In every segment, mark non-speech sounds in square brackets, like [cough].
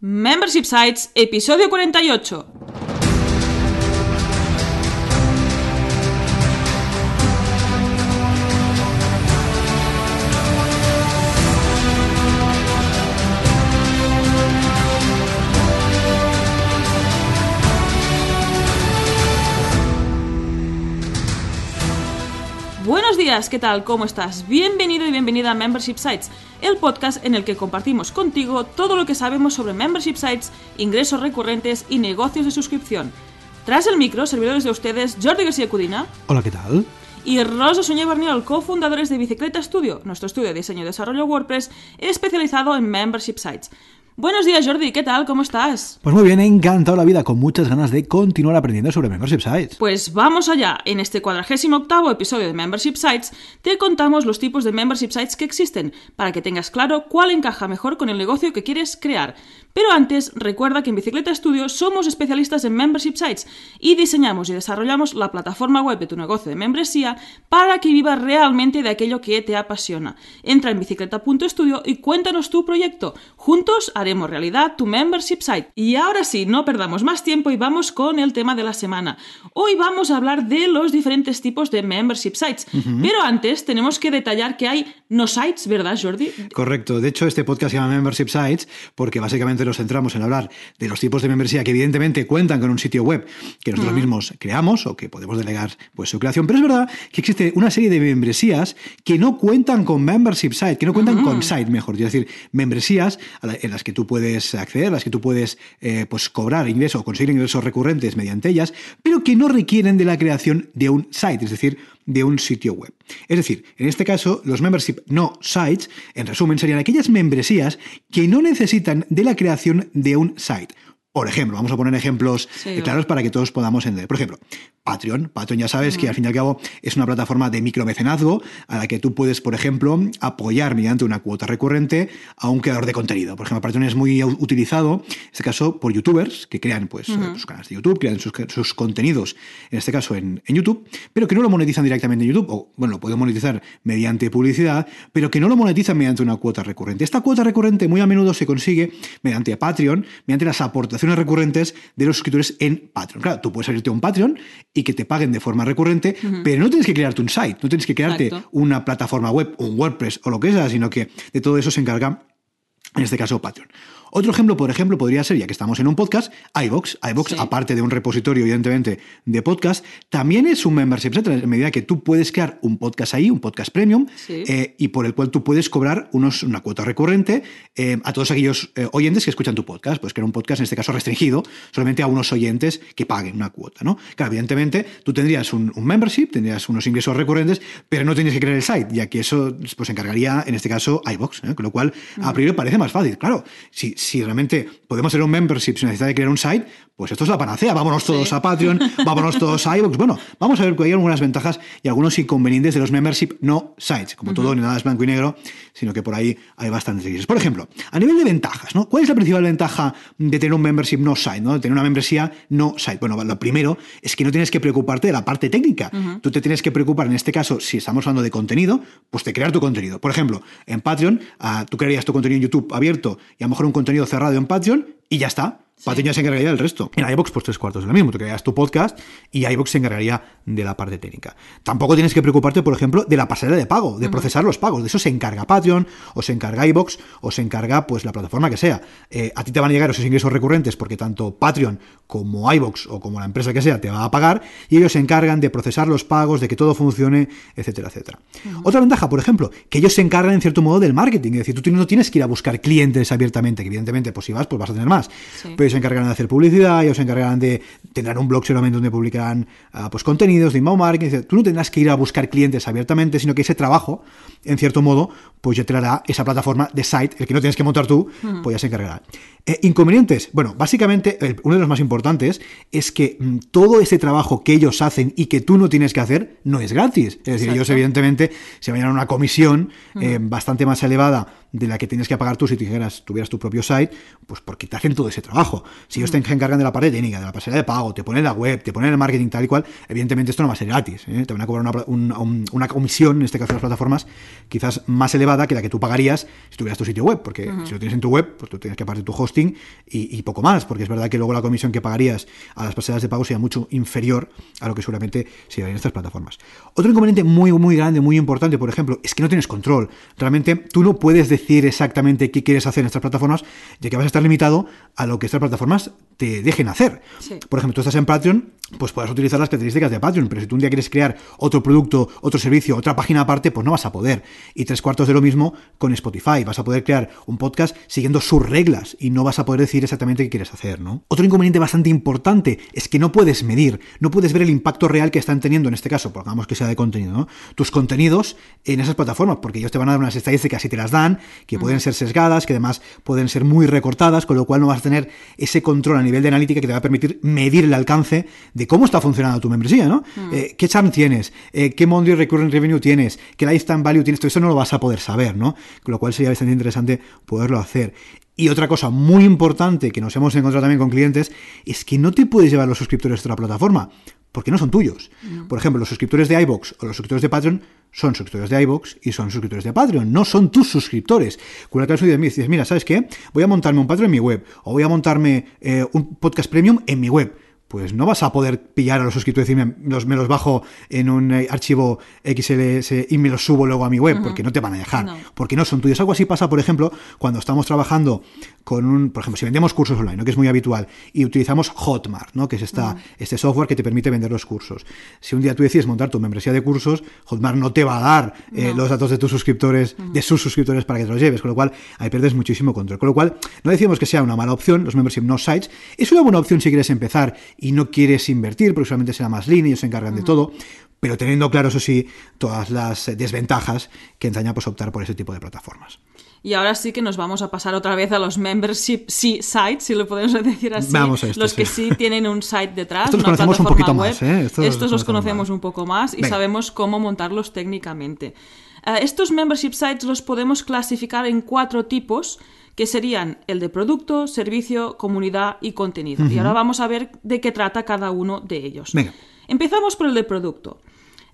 Membership Sites, episodio 48. Días, ¿qué tal? ¿Cómo estás? Bienvenido y bienvenida a Membership Sites, el podcast en el que compartimos contigo todo lo que sabemos sobre membership sites, ingresos recurrentes y negocios de suscripción. Tras el micro, servidores de ustedes Jordi García Cudina Hola, ¿qué tal? y Rosa Soñé Barniol, cofundadores de Bicicleta Studio, nuestro estudio de diseño y desarrollo WordPress especializado en membership sites. Buenos días, Jordi, ¿qué tal? ¿Cómo estás? Pues muy bien, he encantado la vida, con muchas ganas de continuar aprendiendo sobre Membership Sites. Pues vamos allá. En este 48 episodio de Membership Sites te contamos los tipos de Membership Sites que existen para que tengas claro cuál encaja mejor con el negocio que quieres crear. Pero antes, recuerda que en Bicicleta Studio somos especialistas en Membership Sites y diseñamos y desarrollamos la plataforma web de tu negocio de membresía para que vivas realmente de aquello que te apasiona. Entra en bicicleta.studio y cuéntanos tu proyecto. Juntos haremos realidad tu Membership Site. Y ahora sí, no perdamos más tiempo y vamos con el tema de la semana. Hoy vamos a hablar de los diferentes tipos de Membership Sites. Pero antes tenemos que detallar que hay no sites, ¿verdad, Jordi? Correcto. De hecho, este podcast se llama Membership Sites porque básicamente nos centramos en hablar de los tipos de membresía que evidentemente cuentan con un sitio web que nosotros mismos creamos o que podemos delegar pues, su creación. Pero es verdad que existe una serie de membresías que no cuentan con Membership Site, que no cuentan con site, mejor. Es decir, membresías en las que tú puedes acceder, las que tú puedes eh, pues, cobrar ingresos o conseguir ingresos recurrentes mediante ellas, pero que no requieren de la creación de un site, es decir, de un sitio web. Es decir, en este caso, los membership no sites, en resumen, serían aquellas membresías que no necesitan de la creación de un site. Por ejemplo, vamos a poner ejemplos Sí, eh, claros para que todos podamos entender. Por ejemplo, Patreon. Patreon ya sabes que al fin y al cabo es una plataforma de micromecenazgo a la que tú puedes, por ejemplo, apoyar mediante una cuota recurrente a un creador de contenido. Por ejemplo, Patreon es muy utilizado, en este caso, por youtubers que crean pues, sus canales de YouTube, crean sus, sus contenidos, en este caso en, en YouTube, pero que no lo monetizan directamente en YouTube, o bueno, lo pueden monetizar mediante publicidad, pero que no lo monetizan mediante una cuota recurrente. Esta cuota recurrente muy a menudo se consigue mediante Patreon, mediante las aportaciones recurrentes de los suscriptores en Patreon. Claro, tú puedes abrirte un Patreon y que te paguen de forma recurrente, pero no tienes que crearte un site, no tienes que crearte Exacto. una plataforma web, un WordPress o lo que sea, sino que de todo eso se encarga en este caso Patreon. Otro ejemplo, por ejemplo, podría ser, ya que estamos en un podcast, iVox. iVox, Sí. aparte de un repositorio, evidentemente, de podcast, también es un membership site, en medida que tú puedes crear un podcast ahí, un podcast premium, Sí. eh, y por el cual tú puedes cobrar unos, una cuota recurrente eh, a todos aquellos eh, oyentes que escuchan tu podcast. Pues crear un podcast, en este caso restringido, solamente a unos oyentes que paguen una cuota, ¿no? Claro, evidentemente, tú tendrías un, un membership, tendrías unos ingresos recurrentes, pero no tendrías que crear el site, ya que eso pues, se encargaría, en este caso, iVox, con lo cual, a priori parece más fácil. Claro, si, si realmente podemos hacer un membership sin necesidad de crear un site, pues esto es la panacea. Vámonos todos Sí. a Patreon, [laughs] vámonos todos a iVoox. Bueno, vamos a ver que hay algunas ventajas y algunos inconvenientes de los membership no sites. Como todo, ni nada es blanco y negro, sino que por ahí hay bastantes grises. Por ejemplo, a nivel de ventajas, ¿no? ¿Cuál es la principal ventaja de tener un membership no site, ¿no? De tener una membresía no site. Bueno, lo primero es que no tienes que preocuparte de la parte técnica. Tú te tienes que preocupar, en este caso, si estamos hablando de contenido, pues de crear tu contenido. Por ejemplo, en Patreon, ah, tú crearías tu contenido en YouTube abierto y a lo mejor un contenido cerrado en Patreon y ya está. Patreon ya se encargaría del resto. En iVoox, pues tres cuartos de lo mismo. Tú creas tu podcast y iVoox se encargaría de la parte técnica. Tampoco tienes que preocuparte, por ejemplo, de la pasarela de pago, de procesar los pagos. De eso se encarga Patreon, o se encarga iVoox, o se encarga pues la plataforma que sea. Eh, a ti te van a llegar esos ingresos recurrentes porque tanto Patreon como iVoox o como la empresa que sea te va a pagar y ellos se encargan de procesar los pagos, de que todo funcione, etcétera, etcétera. Otra ventaja, por ejemplo, que ellos se encargan en cierto modo del marketing. Es decir, tú no tienes que ir a buscar clientes abiertamente, que evidentemente, pues si vas, pues vas a tener más. Sí. Pero ellos se encargarán de hacer publicidad, ellos se encargarán de tendrán un blog seguramente donde publicarán ah, pues contenidos de inbound marketing. etc. Tú no tendrás que ir a buscar clientes abiertamente, sino que ese trabajo, en cierto modo, pues ya te lo hará esa plataforma de site, el que no tienes que montar tú, pues ya se encargará. Eh, inconvenientes. Bueno, básicamente, el- uno de los más importantes es que mm, todo ese trabajo que ellos hacen y que tú no tienes que hacer no es gratis. Es decir, ellos evidentemente se vayan a una comisión eh, bastante más elevada de la que tienes que pagar tú si tuvieras, tuvieras tu propio site, pues porque te hacen todo ese trabajo. Si ellos te encargan de la parte técnica, de la pasarela de pago, te ponen la web, te ponen el marketing tal y cual, evidentemente esto no va a ser gratis. ¿eh? Te van a cobrar una, una, comisión, en este caso las plataformas, quizás más elevada que la que tú pagarías si tuvieras tu sitio web, porque si lo tienes en tu web, pues tú tienes que pagar tu hosting y, poco más, porque es verdad que luego la comisión que pagarías a las pasarelas de pago sería mucho inferior a lo que seguramente se en estas plataformas. Otro inconveniente muy, muy grande, muy importante, por ejemplo, es que no tienes control. Realmente tú no puedes decir exactamente qué quieres hacer en estas plataformas, ya que vas a estar limitado a lo que estas plataformas te dejen hacer. Por ejemplo, tú estás en Patreon, pues puedes utilizar las características de Patreon, pero si tú un día quieres crear otro producto, otro servicio, otra página aparte, pues no vas a poder. Y tres cuartos de lo mismo con Spotify. Vas a poder crear un podcast siguiendo sus reglas y no vas a poder decir exactamente qué quieres hacer, ¿no? Otro inconveniente bastante importante es que no puedes medir, no puedes ver el impacto real que están teniendo en este caso, pongamos que sea de contenido, ¿no? Tus contenidos en esas plataformas, porque ellos te van a dar unas estadísticas y te las dan, que pueden ser sesgadas, que además pueden ser muy recortadas, con lo cual no vas a tener ese control a nivel de analítica que te va a permitir medir el alcance de cómo está funcionando tu membresía, ¿no? Mm. Eh, ¿Qué churn tienes? Eh, ¿Qué monthly recurrent revenue tienes? ¿Qué lifetime value tienes? Todo eso no lo vas a poder saber, ¿no? Con lo cual sería bastante interesante poderlo hacer. Y otra cosa muy importante que nos hemos encontrado también con clientes es que no te puedes llevar los suscriptores de otra plataforma porque no son tuyos. Por ejemplo, los suscriptores de iBox o los suscriptores de Patreon son suscriptores de iBox y son suscriptores de Patreon, no son tus suscriptores. Con la caso de dices, mira, ¿sabes qué? Voy a montarme un Patreon en mi web o voy a montarme eh, un podcast premium en mi web pues no vas a poder pillar a los suscriptores y decirme, me los bajo en un eh, archivo XLS y me los subo luego a mi web, porque no te van a dejar, porque no son tuyos. Algo así pasa, por ejemplo, cuando estamos trabajando con un, por ejemplo, si vendemos cursos online, ¿no? que es muy habitual, y utilizamos Hotmart, ¿no? que es esta, este software que te permite vender los cursos. Si un día tú decides montar tu membresía de cursos, Hotmart no te va a dar eh, los datos de tus suscriptores, de sus suscriptores para que te los lleves, con lo cual ahí pierdes muchísimo control. Con lo cual, no decimos que sea una mala opción, los membership no sites, es una buena opción si quieres empezar y no quieres invertir, porque solamente será más línea, ellos se encargan de todo, pero teniendo claro, eso sí, todas las desventajas que entraña pues, optar por ese tipo de plataformas. Y ahora sí que nos vamos a pasar otra vez a los membership sí sites, si lo podemos [laughs] decir así. Vamos a esto, los que sí tienen un site detrás, Estos una los conocemos un poquito más, ¿eh? Estos, los conocemos un poco más y sabemos cómo montarlos técnicamente. Eh, estos membership sites los podemos clasificar en cuatro tipos que serían el de producto, servicio, comunidad y contenido. Y ahora vamos a ver de qué trata cada uno de ellos. Empezamos por el de producto.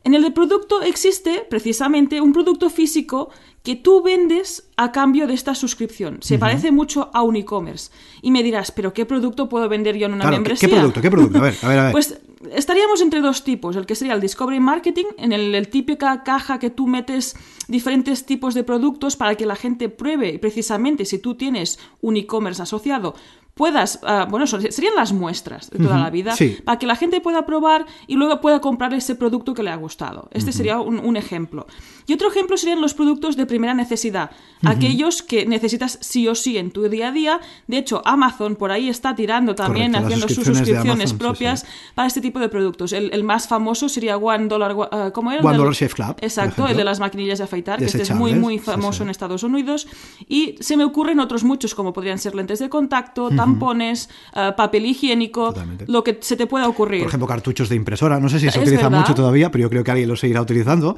En el de producto existe precisamente un producto físico que tú vendes a cambio de esta suscripción. Se parece mucho a un e-commerce. Y me dirás, ¿pero qué producto puedo vender yo en una membresía? ¿Qué producto? ¿Qué producto? A ver, a ver, a ver. pues estaríamos entre dos tipos. El que sería el Discovery Marketing, en el, el típica caja que tú metes diferentes tipos de productos para que la gente pruebe. Y precisamente si tú tienes un e-commerce asociado, puedas, ah, bueno, serían las muestras de toda la vida, para que la gente pueda probar y luego pueda comprar ese producto que le ha gustado. Este sería un, ejemplo. Y otro ejemplo serían los productos de primera necesidad, aquellos que necesitas sí o sí en tu día a día. De hecho, Amazon por ahí está tirando también, haciendo sus suscripciones propias para este tipo de productos. El, más famoso sería One Dollar, uh, ¿cómo era? One Dollar Shave Club. Exacto, el de las maquinillas de afeitar, que este es muy, muy famoso en Estados Unidos. Y se me ocurren otros muchos, como podrían ser lentes de contacto, tampones, eh, papel higiénico, lo que se te pueda ocurrir. Por ejemplo, cartuchos de impresora. No sé si se utiliza mucho todavía, pero yo creo que alguien lo seguirá utilizando.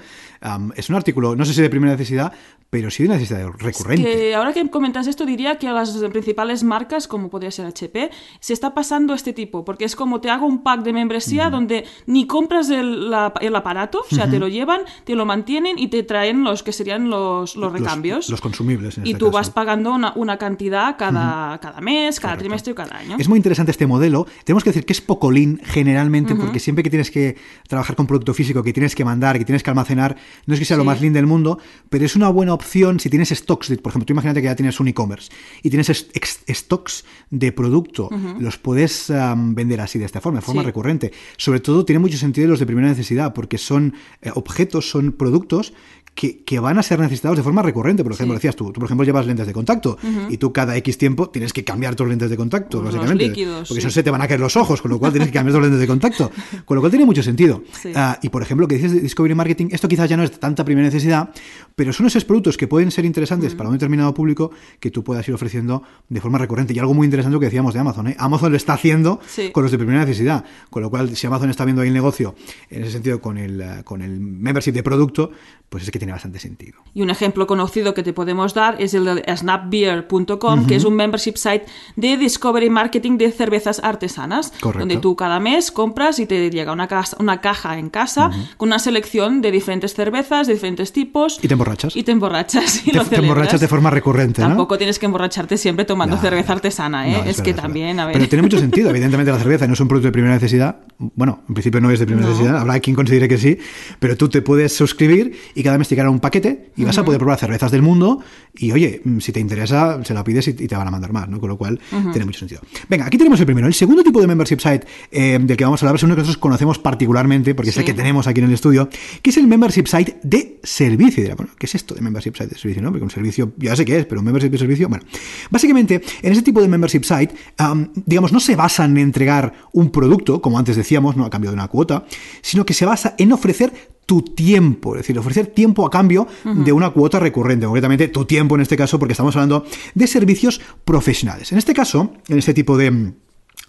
es un artículo, no sé si de primera necesidad, pero sí de necesidad recurrente. ahora que comentas esto, diría que a las principales marcas, como podría ser HP, se está pasando este tipo, porque es como te hago un pack de membresía donde ni compras el, aparato, o sea, te lo llevan, te lo mantienen y te traen los que serían los, los recambios. Los, consumibles. En y este tú vas pagando una, cantidad cada, cada mes, cada trimestre y cada año. Es muy interesante este modelo. Tenemos que decir que es poco lean generalmente, porque siempre que tienes que trabajar con producto físico, que tienes que mandar, que tienes que almacenar, no es que sea lo más lean del mundo, pero es una buena opción si tienes stocks. por ejemplo, tú imagínate que ya tienes un e-commerce y tienes stocks de producto, los puedes vender así de esta forma, de forma recurrente. Sobre todo tiene mucho sentido los de primera necesidad, porque son eh, objetos, son productos que, van a ser necesitados de forma recurrente. Por ejemplo, decías tú, tú por ejemplo llevas lentes de contacto y tú cada X tiempo tienes que cambiar tus lentes de contacto, básicamente. porque si no se te van a caer los ojos, con lo cual tienes que cambiar tus lentes de contacto. [laughs] Con lo cual tiene mucho sentido. Ah, y por ejemplo, que dices de Discovery Marketing, esto quizás ya no es tanta primera necesidad, pero son esos productos que pueden ser interesantes para un determinado público que tú puedas ir ofreciendo de forma recurrente. Y algo muy interesante que decíamos de Amazon. ¿eh? Amazon lo está haciendo con los de primera necesidad. Con lo cual, si Amazon está viendo ahí el negocio, en ese sentido, con el, con el membership de producto, pues es que tiene bastante sentido. Y un ejemplo conocido que te podemos dar es el de snapbeer.com, que es un membership site de discovery marketing de cervezas artesanas, Correcto. donde tú cada mes compras y te llega una, casa- una caja en casa con una selección de diferentes cervezas, de diferentes tipos. Y te emborrachas. Y te emborrachas y Te- lo te emborrachas de forma recurrente, ¿no? Tampoco tienes que emborracharte siempre tomando cerveza artesana, ¿eh? No, es, verdad, que verdad. también, a ver. Pero tiene mucho sentido. Evidentemente la cerveza no es un producto de primera necesidad. Bueno, en principio no es de primera necesidad. Habrá quien considere que sí. Pero tú te puedes suscribir y cada mes te llegará un paquete y vas a poder probar cervezas del mundo. Y oye, mm, si te interesa, se la pides y, te van a mandar más, ¿no? Con lo cual tiene mucho sentido. Venga, aquí tenemos el primero. El segundo tipo de membership site eh, del que vamos a hablar es uno que nosotros conocemos particularmente, porque es el Sí. que tenemos aquí en el estudio, que es el membership site de servicio. Y dirá, bueno, ¿qué es esto de membership site de servicio? ¿no? Porque un servicio, ya sé qué es, pero un membership de servicio, bueno. Básicamente, en ese tipo de membership site, am, digamos, no se basa en entregar un producto, como antes decíamos, no a cambio de una cuota, sino que se basa en ofrecer tu tiempo, es decir, ofrecer tiempo a cambio de una cuota recurrente, concretamente tu tiempo en este caso, porque estamos hablando de servicios profesionales. En este caso, en este tipo de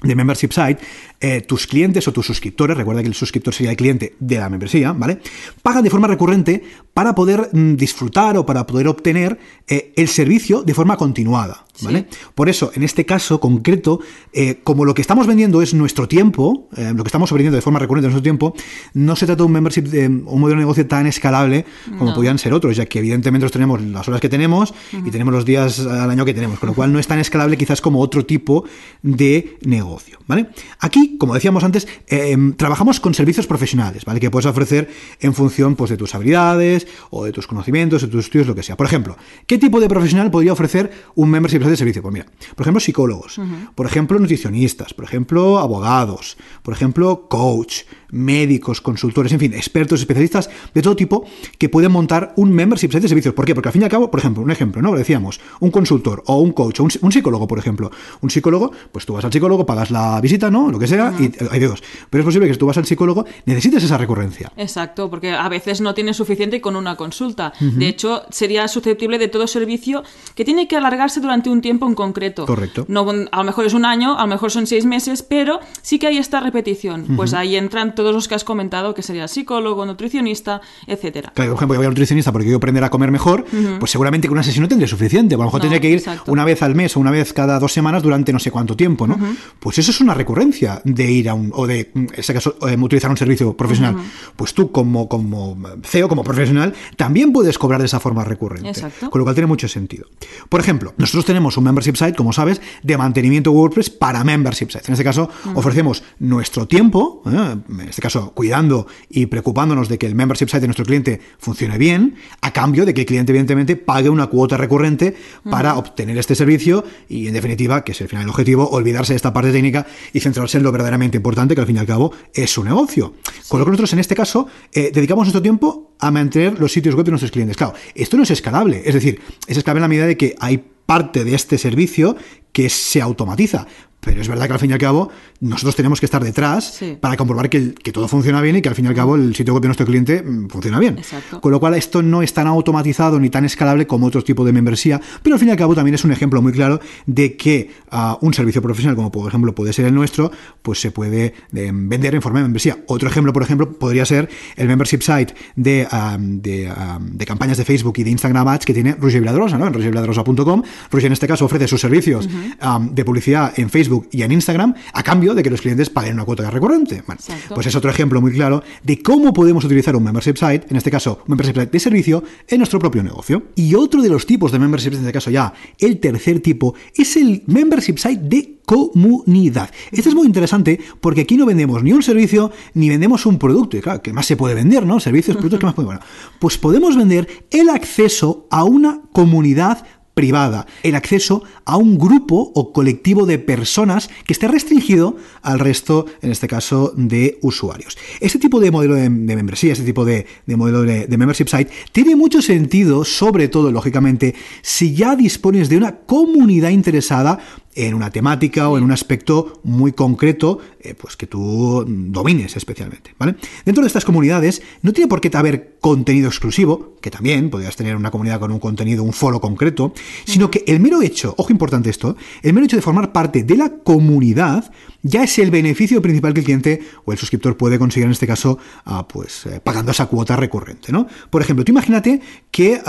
de membership site, eh, tus clientes o tus suscriptores, recuerda que el suscriptor sería el cliente de la membresía, ¿vale? Pagan de forma recurrente para poder mm, disfrutar o para poder obtener eh, el servicio de forma continuada, ¿vale? Por eso, en este caso concreto, eh, como lo que estamos vendiendo es nuestro tiempo, lo que estamos vendiendo de forma recurrente es nuestro tiempo, no se trata de un membership, de un modelo de negocio tan escalable como No. podían ser otros, ya que evidentemente nosotros tenemos las horas que tenemos y tenemos los días al año que tenemos, con lo cual no es tan escalable quizás como otro tipo de negocio, ¿vale? Aquí, como decíamos antes, eh, trabajamos con servicios profesionales, ¿vale? Que puedes ofrecer en función pues, de tus habilidades o de tus conocimientos, de tus estudios, lo que sea. Por ejemplo, ¿qué tipo de profesional podría ofrecer un membership de servicio? Pues mira, por ejemplo, psicólogos, por ejemplo, nutricionistas, por ejemplo, abogados, por ejemplo, coach, médicos, consultores, en fin, expertos, especialistas de todo tipo que pueden montar un membership site de servicios. ¿Por qué? Porque al fin y al cabo, por ejemplo, un ejemplo, ¿no? Lo decíamos, un consultor o un coach o un, un psicólogo, por ejemplo. Un psicólogo, pues tú vas al psicólogo, pagas la visita, ¿no? Lo que sea, y hay dos. Pero es posible que si tú vas al psicólogo necesites esa recurrencia. Exacto, porque a veces no tienes suficiente con una consulta. De hecho, sería susceptible de todo servicio que tiene que alargarse durante un tiempo en concreto. Correcto. No, a lo mejor es un año, a lo mejor son seis meses, pero sí que hay esta repetición. Pues ahí entran todos los que has comentado, que sería psicólogo, nutricionista, etcétera. Claro, por ejemplo, yo voy a un nutricionista porque quiero aprender a comer mejor, pues seguramente con una sesión no tendré suficiente. A lo mejor No, tendría que ir exacto. una vez al mes o una vez cada dos semanas durante no sé cuánto tiempo, ¿no? Pues eso es una recurrencia de ir a un, o de, en este caso, eh, utilizar un servicio profesional. Pues tú, como, como CEO, como profesional, también puedes cobrar de esa forma recurrente. Exacto. Con lo cual tiene mucho sentido. Por ejemplo, nosotros tenemos un membership site, como sabes, de mantenimiento WordPress para membership sites. En este caso, ofrecemos nuestro tiempo, ¿eh? En este caso, cuidando y preocupándonos de que el membership site de nuestro cliente funcione bien, a cambio de que el cliente, evidentemente, pague una cuota recurrente para obtener este servicio y, en definitiva, que es el final el objetivo, olvidarse de esta parte técnica y centrarse en lo verdaderamente importante, que al fin y al cabo es su negocio. Con lo que nosotros, en este caso, eh, dedicamos nuestro tiempo a mantener los sitios web de nuestros clientes. Claro, esto no es escalable, es decir, es escalable en la medida de que hay parte de este servicio que se automatiza. Pero es verdad que al fin y al cabo nosotros tenemos que estar detrás Sí. para comprobar que, todo funciona bien y que al fin y al cabo el sitio web de nuestro cliente mm, funciona bien. Exacto. Con lo cual esto no es tan automatizado ni tan escalable como otros tipos de membresía, pero al fin y al cabo también es un ejemplo muy claro de que ah, un servicio profesional, como por ejemplo puede ser el nuestro, pues se puede eh, vender en forma de membresía. Otro ejemplo, por ejemplo, podría ser el membership site de, ah, de, ah, de campañas de Facebook y de Instagram Ads que tiene Roger Viladrosa, ¿no? En rogerviladrosa.com. Roger en este caso ofrece sus servicios de publicidad en Facebook y en Instagram a cambio de que los clientes paguen una cuota recurrente. Bueno, pues es otro ejemplo muy claro de cómo podemos utilizar un membership site, en este caso un membership site de servicio, en nuestro propio negocio. Y otro de los tipos de membership, en este caso ya el tercer tipo, es el membership site de comunidad. Este es muy interesante porque aquí no vendemos ni un servicio ni vendemos un producto. Y claro, ¿qué más se puede vender, no? Servicios, productos, ¿qué más puede? Bueno, pues podemos vender el acceso a una comunidad privada, el acceso a un grupo o colectivo de personas que esté restringido al resto, en este caso, de usuarios. Este tipo de modelo de, membresía, este tipo de, de modelo de, de membership site, tiene mucho sentido, sobre todo, lógicamente, si ya dispones de una comunidad interesada en una temática o en un aspecto muy concreto, eh, pues que tú domines especialmente. Dentro de estas comunidades no tiene por qué haber contenido exclusivo, que también podrías tener una comunidad con un contenido, un foro concreto, sino que el mero hecho, ojo importante esto, el mero hecho de formar parte de la comunidad ya es el beneficio principal que el cliente o el suscriptor puede conseguir en este caso, ah, pues eh, pagando esa cuota recurrente, ¿no? Por ejemplo, tú imagínate que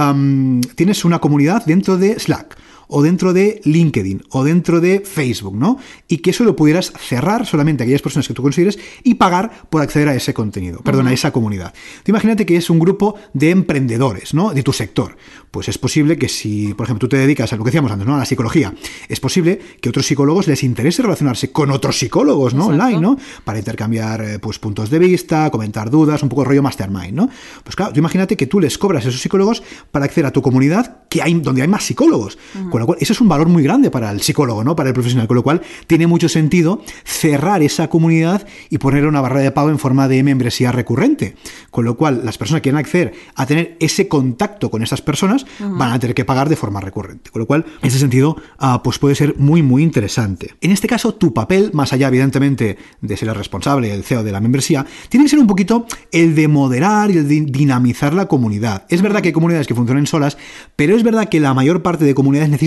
tienes una comunidad dentro de Slack o dentro de LinkedIn o dentro de Facebook, ¿no? Y que eso lo pudieras cerrar solamente a aquellas personas que tú consideres y pagar por acceder a ese contenido, perdón, a esa comunidad. Te imagínate que es un grupo de emprendedores, ¿no? De tu sector. Pues es posible que si, por ejemplo, tú te dedicas a lo que decíamos antes, ¿no? A la psicología, es posible que a otros psicólogos les interese relacionarse con otros psicólogos, ¿no? Online, ¿no? Para intercambiar, eh, pues, puntos de vista, comentar dudas, un poco de rollo mastermind, ¿no? Pues claro, tú imagínate que tú les cobras a esos psicólogos para acceder a tu comunidad que hay, donde hay más psicólogos. Con lo cual, eso es un valor muy grande para el psicólogo, ¿no? Para el profesional. Con lo cual, tiene mucho sentido cerrar esa comunidad y poner una barrera de pago en forma de membresía recurrente. Con lo cual, las personas que quieren acceder a tener ese contacto con esas personas van a tener que pagar de forma recurrente. Con lo cual, en ese sentido, ah, pues puede ser muy, muy interesante. En este caso, tu papel, más allá, evidentemente, de ser el responsable, el CEO de la membresía, tiene que ser un poquito el de moderar y el de dinamizar la comunidad. Es verdad que hay comunidades que funcionan solas, pero es verdad que la mayor parte de comunidades necesitan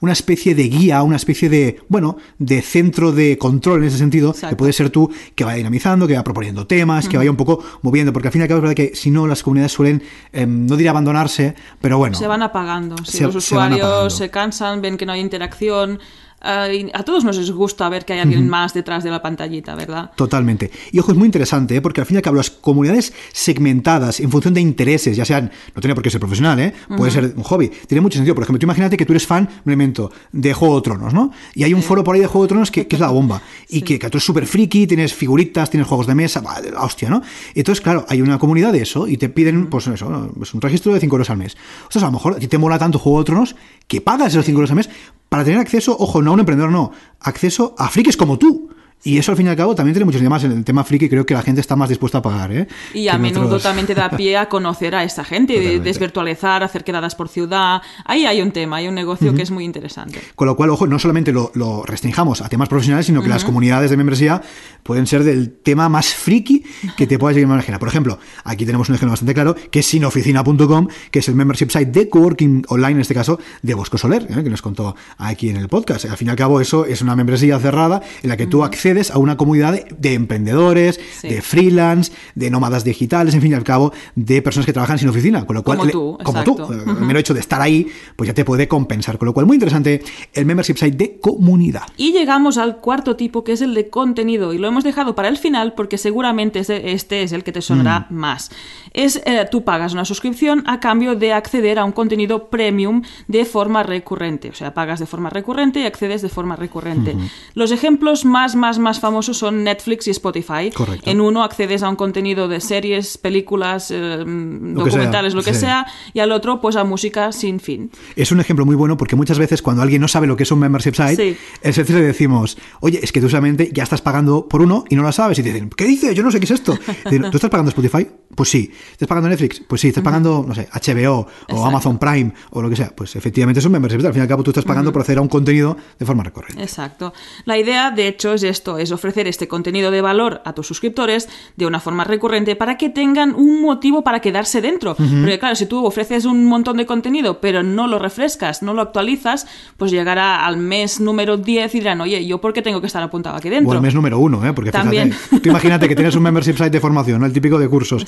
una especie de guía, una especie de, bueno, de centro de control en ese sentido, que puede ser tú que vaya dinamizando, que vaya proponiendo temas, que vaya un poco moviendo, porque al fin y al cabo es verdad que si no, las comunidades suelen, em, no diría abandonarse, pero bueno. Se van apagando. Si los usuarios se cansan, ven que no hay interacción, a todos nos gusta ver que hay alguien más detrás de la pantallita, ¿verdad? Totalmente. Y ojo, es muy interesante, ¿eh? porque al fin y al cabo las comunidades segmentadas en función de intereses, ya sean, no tiene por qué ser profesional, ¿eh? puede ser un hobby, tiene mucho sentido. Por ejemplo, tú imagínate que tú eres fan, un elemento, de Juego de Tronos, ¿no? Y hay un foro por ahí de Juego de Tronos que, es la bomba. Y que, tú eres súper friki, tienes figuritas, tienes juegos de mesa, va, hostia, ¿no? Entonces, claro, hay una comunidad de eso y te piden, pues eso, pues un registro de 5 euros al mes. O sea, a lo mejor a ti te mola tanto Juego de Tronos que pagas esos 5 euros al mes para tener acceso, ojo, no a un emprendedor, no, acceso a frikis como tú. Y eso al fin y al cabo también tiene muchos más en el tema friki, creo que la gente está más dispuesta a pagar. ¿eh? Y a menudo también te da [laughs] pie a conocer a esa gente, de desvirtualizar, hacer quedadas por ciudad. Ahí hay un tema, hay un negocio que es muy interesante. Con lo cual, ojo, no solamente lo, restringamos a temas profesionales, sino que las comunidades de membresía pueden ser del tema más friki que te puedas imaginar. Por ejemplo, aquí tenemos un ejemplo bastante claro, que es sinoficina.com, que es el membership site de coworking online, en este caso, de Bosco Soler, ¿eh? que nos contó aquí en el podcast. Al fin y al cabo, eso es una membresía cerrada en la que tú accedes a una comunidad de, emprendedores, de freelance, de nómadas digitales, en fin y al cabo, de personas que trabajan sin oficina. Con lo cual, como tú, como tú el mero hecho de estar ahí, pues ya te puede compensar. Con lo cual, muy interesante el membership site de comunidad. Y llegamos al cuarto tipo, que es el de contenido, y lo hemos dejado para el final porque seguramente este, es el que te sonará mm. más. Es eh, tú pagas una suscripción a cambio de acceder a un contenido premium de forma recurrente. O sea, pagas de forma recurrente y accedes de forma recurrente. Los ejemplos más, más, más famosos son Netflix y Spotify. En uno accedes a un contenido de series, películas, eh, documentales, lo que sea, y al otro pues a música sin fin. Es un ejemplo muy bueno porque muchas veces cuando alguien no sabe lo que es un membership site, es decir, le decimos, oye, es que tú solamente ya estás pagando por uno y no lo sabes. Y te dicen, ¿qué dices? Yo no sé qué es esto. [laughs] ¿Tú estás pagando Spotify? Pues sí. ¿Estás pagando Netflix? Pues sí. ¿Estás pagando, no sé, HBO o Amazon Prime o lo que sea? Pues efectivamente es un membership. Al fin y al cabo tú estás pagando por hacer a un contenido de forma recurrente. Exacto. La idea, de hecho, es esto es ofrecer este contenido de valor a tus suscriptores de una forma recurrente para que tengan un motivo para quedarse dentro. Porque claro, si tú ofreces un montón de contenido pero no lo refrescas, no lo actualizas, pues llegará al mes número 10 y dirán, oye, ¿yo por qué tengo que estar apuntado aquí dentro? O al mes número 1, ¿eh? Porque También. tú imagínate que tienes un membership site de formación, el típico de cursos,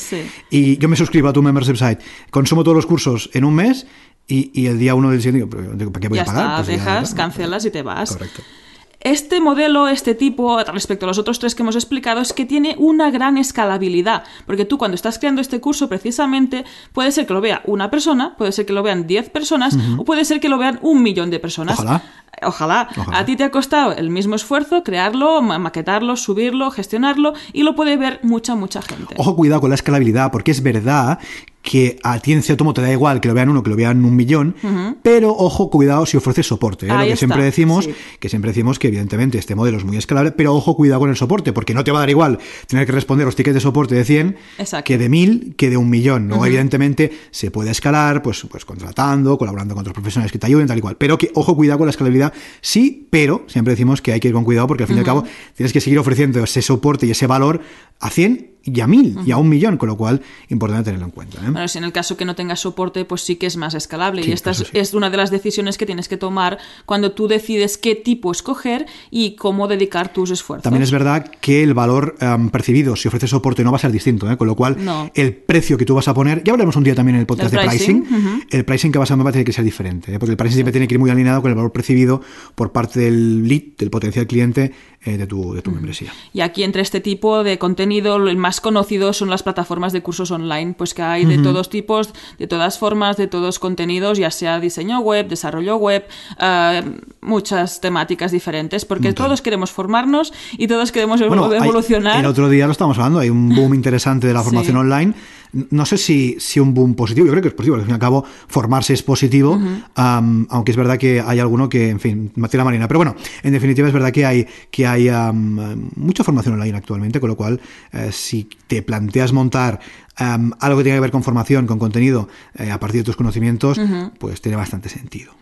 y yo me suscribo a tu membership site, consumo todos los cursos en un mes y, el día 1 del siguiente digo, ¿para qué voy a pagar? Está, pues dejas, cancelas y te vas. Correcto. Este modelo, este tipo, respecto a los otros tres que hemos explicado, es que tiene una gran escalabilidad, porque tú cuando estás creando este curso precisamente puede ser que lo vea una persona, puede ser que lo vean diez personas o puede ser que lo vean un millón de personas. Ojalá. A ti te ha costado el mismo esfuerzo crearlo, maquetarlo, subirlo, gestionarlo y lo puede ver mucha, mucha gente. Ojo, cuidado con la escalabilidad, porque es verdad que a ti en cierto modo te da igual que lo vean uno que lo vean un millón, pero ojo, cuidado si ofrece soporte. ¿eh? Lo que siempre decimos, que siempre decimos que evidentemente este modelo es muy escalable, pero ojo, cuidado con el soporte, porque no te va a dar igual tener que responder los tickets de soporte de 100 que de 1000 que de un millón. ¿no? Evidentemente se puede escalar, pues, pues contratando, colaborando con otros profesionales que te ayuden, tal y cual. Pero que ojo, cuidado con la escalabilidad sí, pero siempre decimos que hay que ir con cuidado porque al fin y al cabo tienes que seguir ofreciendo ese soporte y ese valor a 100 y a mil y a un millón, con lo cual importante tenerlo en cuenta. ¿eh? Bueno, si en el caso que no tengas soporte, pues sí que es más escalable. Sí, y esta es, eso sí. es una de las decisiones que tienes que tomar cuando tú decides qué tipo escoger y cómo dedicar tus esfuerzos. También es verdad que el valor em, percibido, si ofreces soporte, no va a ser distinto, ¿eh? con lo cual No. el precio que tú vas a poner, ya hablaremos un día también en el podcast El de pricing, el pricing que vas a poner va a tener que ser diferente, ¿eh? porque el pricing siempre tiene que ir muy alineado con el valor percibido por parte del lead, del potencial cliente eh, de tu, de tu membresía. Y aquí entre este tipo de contenido, el más conocido son las plataformas de cursos online, pues que hay de todos tipos, de todas formas, de todos contenidos, ya sea diseño web, desarrollo web, eh, muchas temáticas diferentes, porque todos queremos formarnos y todos queremos hay- evolucionar. el otro día lo estamos hablando, hay un boom interesante de la formación Sí. online. No sé si, si un boom positivo, yo creo que es positivo, al fin y al cabo formarse es positivo, am, aunque es verdad que hay alguno que, en fin, tira marina. Pero bueno, en definitiva es verdad que hay, que hay am, mucha formación online actualmente, con lo cual, eh, si te planteas montar am, algo que tenga que ver con formación, con contenido, eh, a partir de tus conocimientos, pues tiene bastante sentido.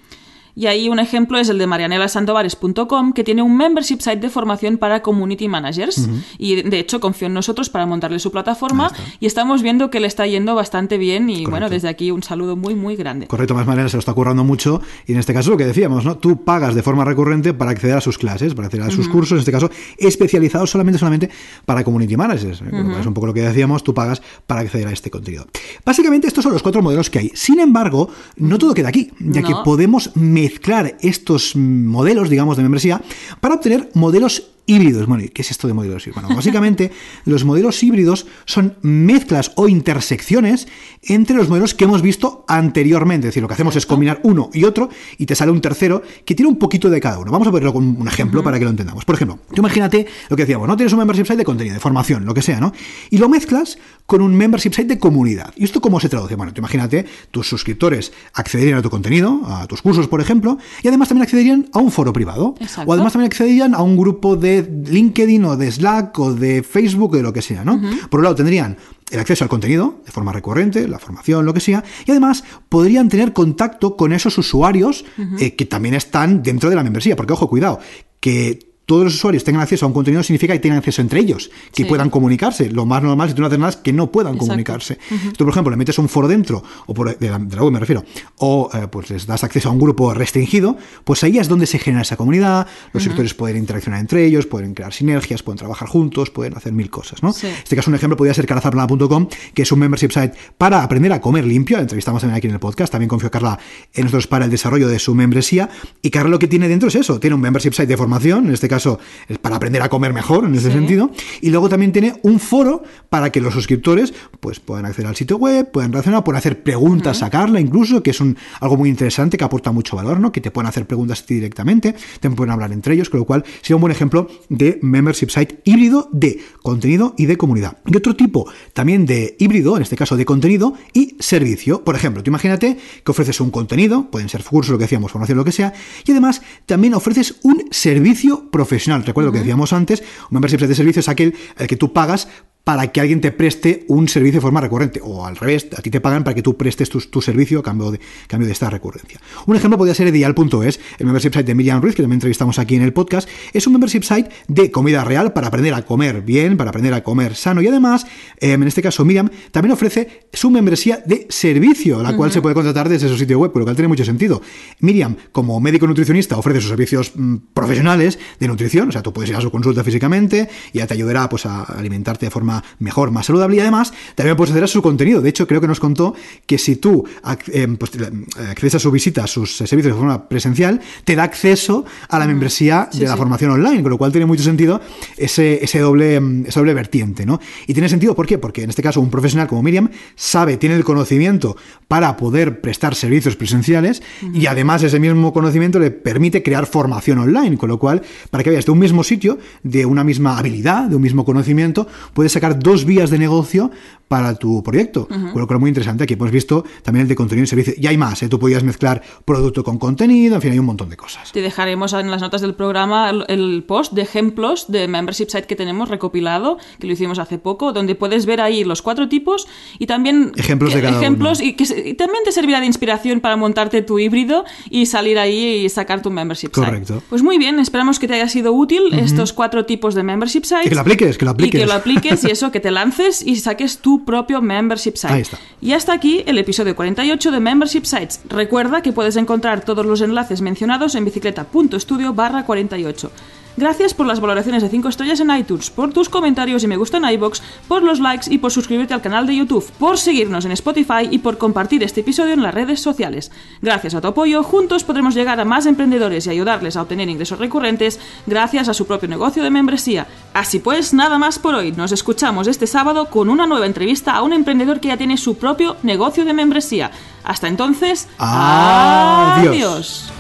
Y ahí un ejemplo es el de marianelasandovares.com, que tiene un membership site de formación para community managers. Y de hecho confió en nosotros para montarle su plataforma y estamos viendo que le está yendo bastante bien. Y bueno, desde aquí un saludo muy, muy grande. Correcto, más manera se lo está currando mucho y en este caso lo que decíamos, ¿no? Tú pagas de forma recurrente para acceder a sus clases, para acceder a sus cursos, en este caso especializados solamente solamente para community managers. ¿eh? Con lo cual Es un poco lo que decíamos, tú pagas para acceder a este contenido. Básicamente estos son los cuatro modelos que hay. Sin embargo, no todo queda aquí, ya que No. podemos mezclar estos modelos, digamos, de membresía para obtener modelos híbridos. Bueno, ¿y ¿qué es esto de modelos híbridos? Bueno, básicamente [laughs] los modelos híbridos son mezclas o intersecciones entre los modelos que hemos visto anteriormente. Es decir, lo que hacemos es combinar uno y otro y te sale un tercero que tiene un poquito de cada uno. Vamos a verlo con un ejemplo para que lo entendamos. Por ejemplo, tú imagínate lo que decíamos, ¿no? Tienes un membership site de contenido, de formación, lo que sea, ¿no? Y lo mezclas con un membership site de comunidad. ¿Y esto cómo se traduce? Bueno, tú imagínate, tus suscriptores accederían a tu contenido, a tus cursos, por ejemplo, y además también accederían a un foro privado. Exacto. O además también accederían a un grupo de LinkedIn o de Slack o de Facebook o de lo que sea, ¿no? Por un lado tendrían el acceso al contenido de forma recurrente, la formación, lo que sea, y además podrían tener contacto con esos usuarios eh, que también están dentro de la membresía, porque ojo, cuidado, que todos los usuarios tengan acceso a un contenido significa que tengan acceso entre ellos, que Sí. puedan comunicarse. Lo más normal, si tú no haces nada, es que no puedan Exacto. comunicarse. Si tú, por ejemplo, le metes un foro dentro, o por, de, la, de la web me refiero, o eh, pues les das acceso a un grupo restringido, pues ahí es donde se genera esa comunidad, los sectores pueden interaccionar entre ellos, pueden crear sinergias, pueden trabajar juntos, pueden hacer mil cosas, ¿no? Sí. En este caso, un ejemplo podría ser carazaplana.com, que es un membership site para aprender a comer limpio. La entrevistamos también aquí en el podcast. También confío Carla en nosotros para el desarrollo de su membresía. Y Carla lo que tiene dentro es eso. Tiene un membership site de formación, en este caso es para aprender a comer mejor, en ese Sí. sentido. Y luego también tiene un foro para que los suscriptores pues, puedan acceder al sitio web, puedan relacionar, puedan hacer preguntas a Carla incluso, que es un, algo muy interesante, que aporta mucho valor, ¿no? Que te pueden hacer preguntas a ti directamente, también pueden hablar entre ellos, con lo cual sería un buen ejemplo de membership site híbrido de contenido y de comunidad. Y otro tipo también de híbrido, en este caso de contenido y servicio. Por ejemplo, tú imagínate que ofreces un contenido, pueden ser cursos, lo que decíamos, formación, lo que sea, y además también ofreces un servicio profesional. Recuerda lo que decíamos antes, un membership de servicio es aquel al que tú pagas para que alguien te preste un servicio de forma recurrente. O al revés, a ti te pagan para que tú prestes tu, tu servicio a cambio de, cambio de esta recurrencia. Un ejemplo podría ser Edial.es, el membership site de Miriam Ruiz, que también entrevistamos aquí en el podcast. Es un membership site de comida real para aprender a comer bien, para aprender a comer sano. Y además, eh, en este caso, Miriam también ofrece su membresía de servicio, la cual se puede contratar desde su sitio web, por lo cual tiene mucho sentido. Miriam, como médico nutricionista, ofrece sus servicios mm, profesionales de nutrición, o sea, tú puedes ir a su consulta físicamente y ya te ayudará pues, a alimentarte de forma mejor, más saludable y además también puedes acceder a su contenido. De hecho, creo que nos contó que si tú eh, pues, te- accedes a su visita, a sus eh, servicios de forma presencial, te da acceso a la membresía Sí, de la sí. formación online, con lo cual tiene mucho sentido ese, ese doble, mm, esa doble vertiente, ¿no? Y tiene sentido, ¿por qué? Porque en este caso un profesional como Miriam sabe, tiene el conocimiento para poder prestar servicios presenciales y además ese mismo conocimiento le permite crear formación online, con lo cual, para que veas de un mismo sitio, de una misma habilidad, de un mismo conocimiento, puedes sacar dos vías de negocio para tu proyecto. Con lo cual es muy interesante. Aquí hemos visto también el de contenido y servicio. Y hay más, ¿eh? tú podías mezclar producto con contenido, en fin, hay un montón de cosas. Te dejaremos en las notas del programa el, el post de ejemplos de membership site que tenemos recopilado, que lo hicimos hace poco, donde puedes ver ahí los cuatro tipos y también Ejemplos de cada ejemplos uno. y que y también te servirá de inspiración para montarte tu híbrido y salir ahí y sacar tu membership Correcto. site. Pues muy bien, esperamos que te haya sido útil estos cuatro tipos de membership sites. Y que lo apliques, que lo Y apliques. que lo apliques y eso, que te lances y saques tu propio membership site. Ahí está. Y hasta aquí el episodio 48 de Membership Sites. Recuerda que puedes encontrar todos los enlaces mencionados en bicicleta.studio barra 48. Gracias por las valoraciones de 5 estrellas en iTunes, por tus comentarios y me gusta en iBox, por los likes y por suscribirte al canal de YouTube, por seguirnos en Spotify y por compartir este episodio en las redes sociales. Gracias a tu apoyo, juntos podremos llegar a más emprendedores y ayudarles a obtener ingresos recurrentes gracias a su propio negocio de membresía. Así pues, nada más por hoy. Nos escuchamos este sábado con una nueva entrevista a un emprendedor que ya tiene su propio negocio de membresía. Hasta entonces, Adiós. adiós.